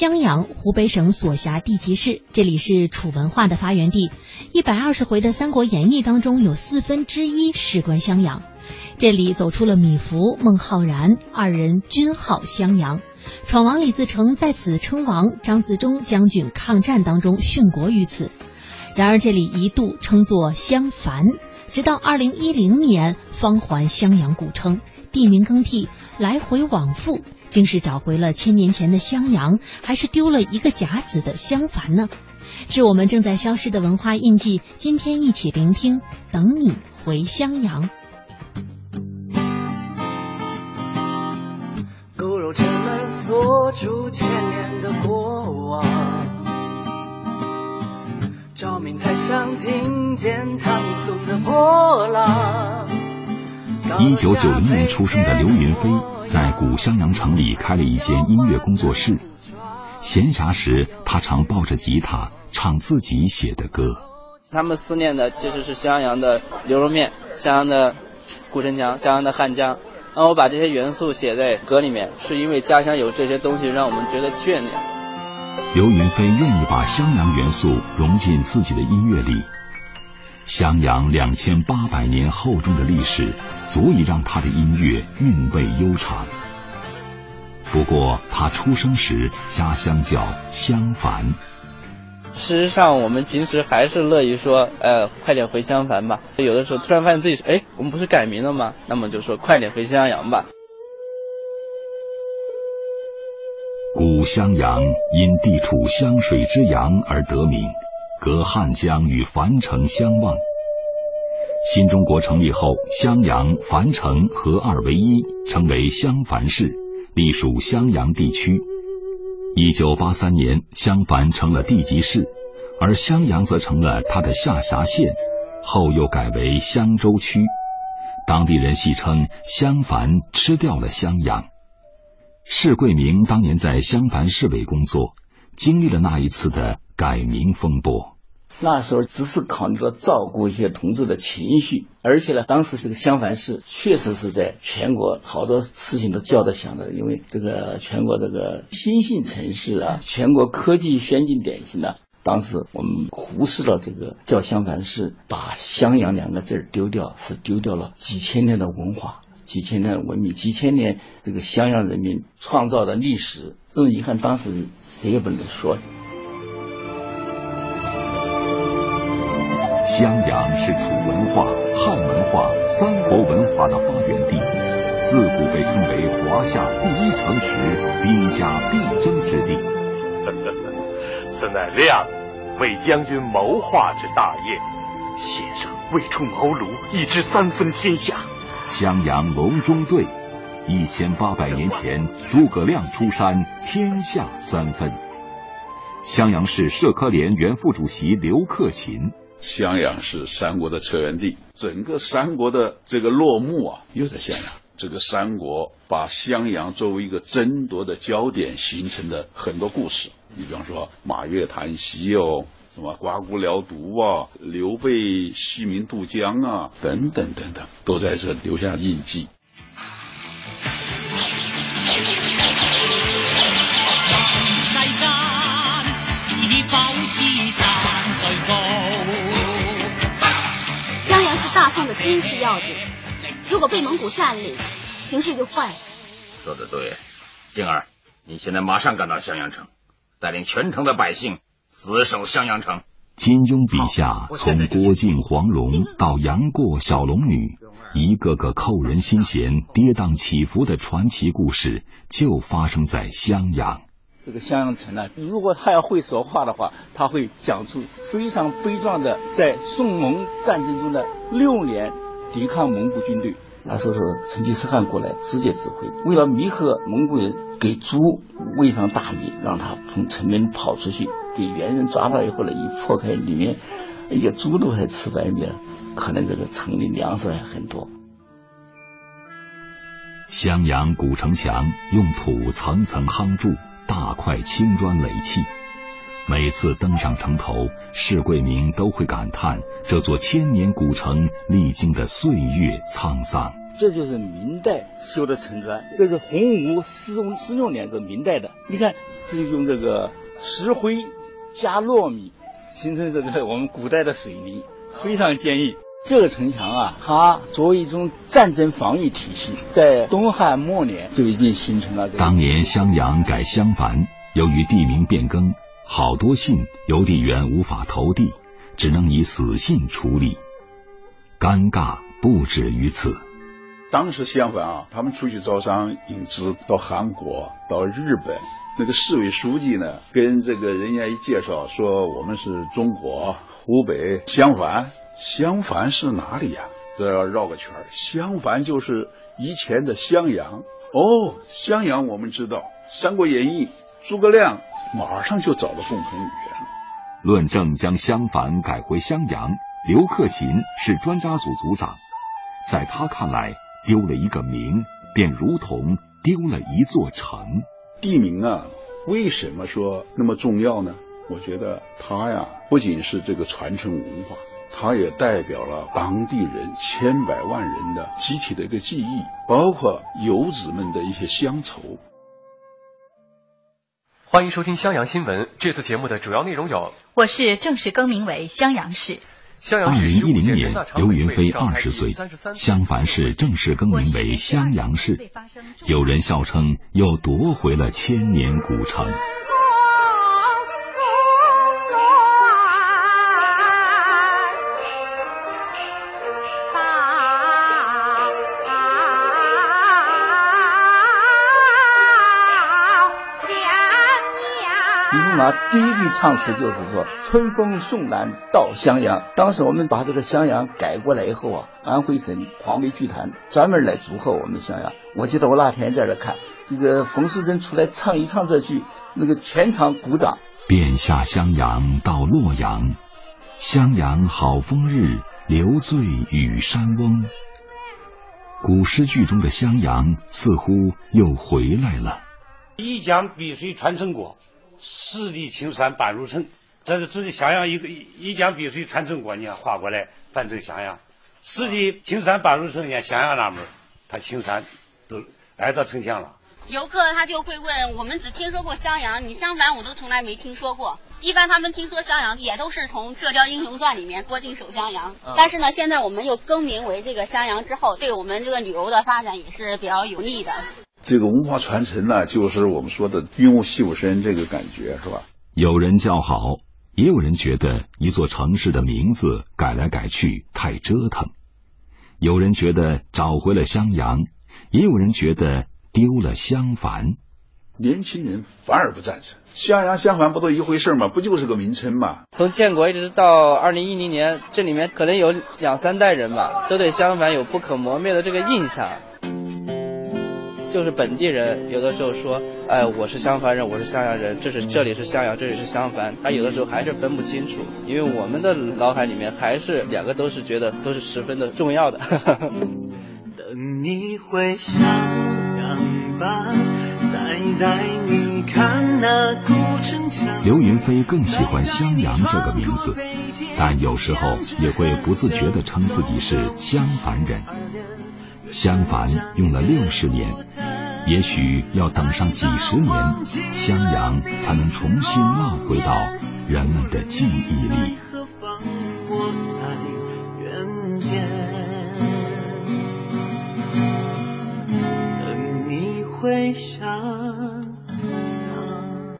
襄阳，湖北省所辖地级市，这里是楚文化的发源地。一百二十回的《三国演义》当中，有四分之一事关襄阳。这里走出了米芾、孟浩然二人，均号襄阳。闯王李自成在此称王，张自忠将军抗战当中殉国于此。然而这里一度称作襄樊，直到二零一零年方还襄阳古称。地名更替，来回往复，竟是找回了千年前的襄阳，还是丢了一个甲子的襄樊呢？是我们正在消失的文化印记。今天一起聆听，等你回襄阳。骨肉城门锁住千年的过往，照明台上听见唐宋的波浪。一九九零年出生的刘云飞，在古襄阳城里开了一间音乐工作室。闲暇时，他常抱着吉他唱自己写的歌。他们思念的其实是襄阳的牛肉面、襄阳的古城墙、襄阳的汉江。然后我把这些元素写在歌里面，是因为家乡有这些东西，让我们觉得眷恋。刘云飞愿意把襄阳元素融进自己的音乐里。襄阳两千八百年厚重的历史，足以让他的音乐韵味悠长。不过，他出生时家乡叫襄樊。事实上，我们平时还是乐于说，呃，快点回襄樊吧。有的时候突然发现自己，哎，我们不是改名了吗？那么就说快点回襄阳吧。古襄阳因地处湘水之阳而得名。隔汉江与樊城相望。新中国成立后，襄阳、樊城合二为一，成为襄樊市，隶属襄阳地区。一九八三年，襄樊成了地级市，而襄阳则成了它的下辖县，后又改为襄州区。当地人戏称襄樊吃掉了襄阳。释桂明当年在襄樊市委工作。经历了那一次的改名风波，那时候只是考虑到照顾一些同志的情绪，而且呢，当时这个襄樊市确实是在全国好多事情都叫得响的，因为这个全国这个新兴城市啊，全国科技先进典型的，当时我们忽视了这个叫襄樊市，把襄阳两个字丢掉，是丢掉了几千年的文化。几千年文明，几千年这个襄阳人民创造的历史，这种遗憾当时谁也不能说。襄阳是楚文化、汉文化、三国文化的发源地，自古被称为华夏第一城池、兵家必争之地。此乃亮为将军谋划之大业，先生未出茅庐，已知三分天下。襄阳隆中对，一千八百年前，诸葛亮出山，天下三分。襄阳市社科联原副主席刘克勤，襄阳是三国的策源地，整个三国的这个落幕啊，又在襄阳。这个三国把襄阳作为一个争夺的焦点，形成的很多故事。你比方说马月谈西哦。什么刮骨疗毒啊，刘备西民渡江啊，等等等等，都在这留下印记。襄阳是大宋的军事要地，如果被蒙古占领，形势就坏了。说的对，静儿，你现在马上赶到襄阳城，带领全城的百姓。死守襄阳城。金庸笔下，从郭靖、黄蓉到杨过、小龙女，一个个扣人心弦、跌宕起伏的传奇故事，就发生在襄阳。这个襄阳城呢，如果他要会说话的话，他会讲出非常悲壮的，在宋蒙战争中的六年抵抗蒙古军队。那时候是成吉思汗过来直接指挥，为了弥合蒙古人，给猪喂上大米，让他从城门跑出去，给猿人抓到以后呢，一破开里面，哎呀，猪都还吃白米，可能这个城里粮食还很多。襄阳古城墙用土层层夯筑，大块青砖垒砌。每次登上城头，释桂明都会感叹这座千年古城历经的岁月沧桑。这就是明代修的城砖，这是洪武四用四用年，这明代的。你看，这就用这个石灰加糯米形成这个我们古代的水泥，非常坚硬。这个城墙啊，它作为一种战争防御体系，在东汉末年就已经形成了。当年襄阳改襄樊，由于地名变更，好多信邮递员无法投递，只能以死信处理。尴尬不止于此。当时襄樊啊，他们出去招商引资，到韩国、到日本，那个市委书记呢，跟这个人家一介绍，说我们是中国湖北襄樊。襄樊是哪里呀？这要绕个圈儿。襄樊就是以前的襄阳哦。襄阳我们知道，《三国演义》诸葛亮马上就找到共同语言了。论证将襄樊改回襄阳，刘克勤是专家组组长，在他看来，丢了一个名，便如同丢了一座城。地名啊，为什么说那么重要呢？我觉得它呀，不仅是这个传承文化。它也代表了当地人千百万人的集体的一个记忆，包括游子们的一些乡愁。欢迎收听襄阳新闻。这次节目的主要内容有：我市正式更名为襄阳市。二零一零年，刘云飞二十岁，襄樊市正式更名为襄阳市。有人笑称又夺回了千年古城。第一句唱词就是说“春风送暖到襄阳”。当时我们把这个襄阳改过来以后啊，安徽省黄梅剧团专门来祝贺我们襄阳。我记得我那天在这看，这个冯世珍出来唱一唱这句，那个全场鼓掌。便下襄阳到洛阳，襄阳好风日，留醉与山翁。古诗句中的襄阳似乎又回来了。一江碧水传承国。十里青山半入城，这是指的襄阳一个一江碧水穿城过，你看划过来翻成襄阳。四里青山半入城，你看襄阳那门，它青山都挨到城墙了。游客他就会问，我们只听说过襄阳，你襄樊我都从来没听说过。一般他们听说襄阳，也都是从《射雕英雄传》里面郭靖守襄阳。但是呢，现在我们又更名为这个襄阳之后，对我们这个旅游的发展也是比较有利的。这个文化传承呢，就是我们说的“润物细无声”这个感觉，是吧？有人叫好，也有人觉得一座城市的名字改来改去太折腾；有人觉得找回了襄阳，也有人觉得丢了襄樊。年轻人反而不赞成，襄阳、襄樊不都一回事吗？不就是个名称吗？从建国一直到二零一零年，这里面可能有两三代人吧，都对襄樊有不可磨灭的这个印象。就是本地人有的时候说，哎，我是襄樊人，我是襄阳人，这是这里是襄阳，这里是襄樊，他有的时候还是分不清楚，因为我们的脑海里面还是两个都是觉得都是十分的重要的。等你回襄阳吧，再带你看那古城墙。刘云飞更喜欢襄阳这个名字，但有时候也会不自觉地称自己是襄樊人。襄樊用了六十年，也许要等上几十年，襄阳才能重新烙回到人们的记忆里。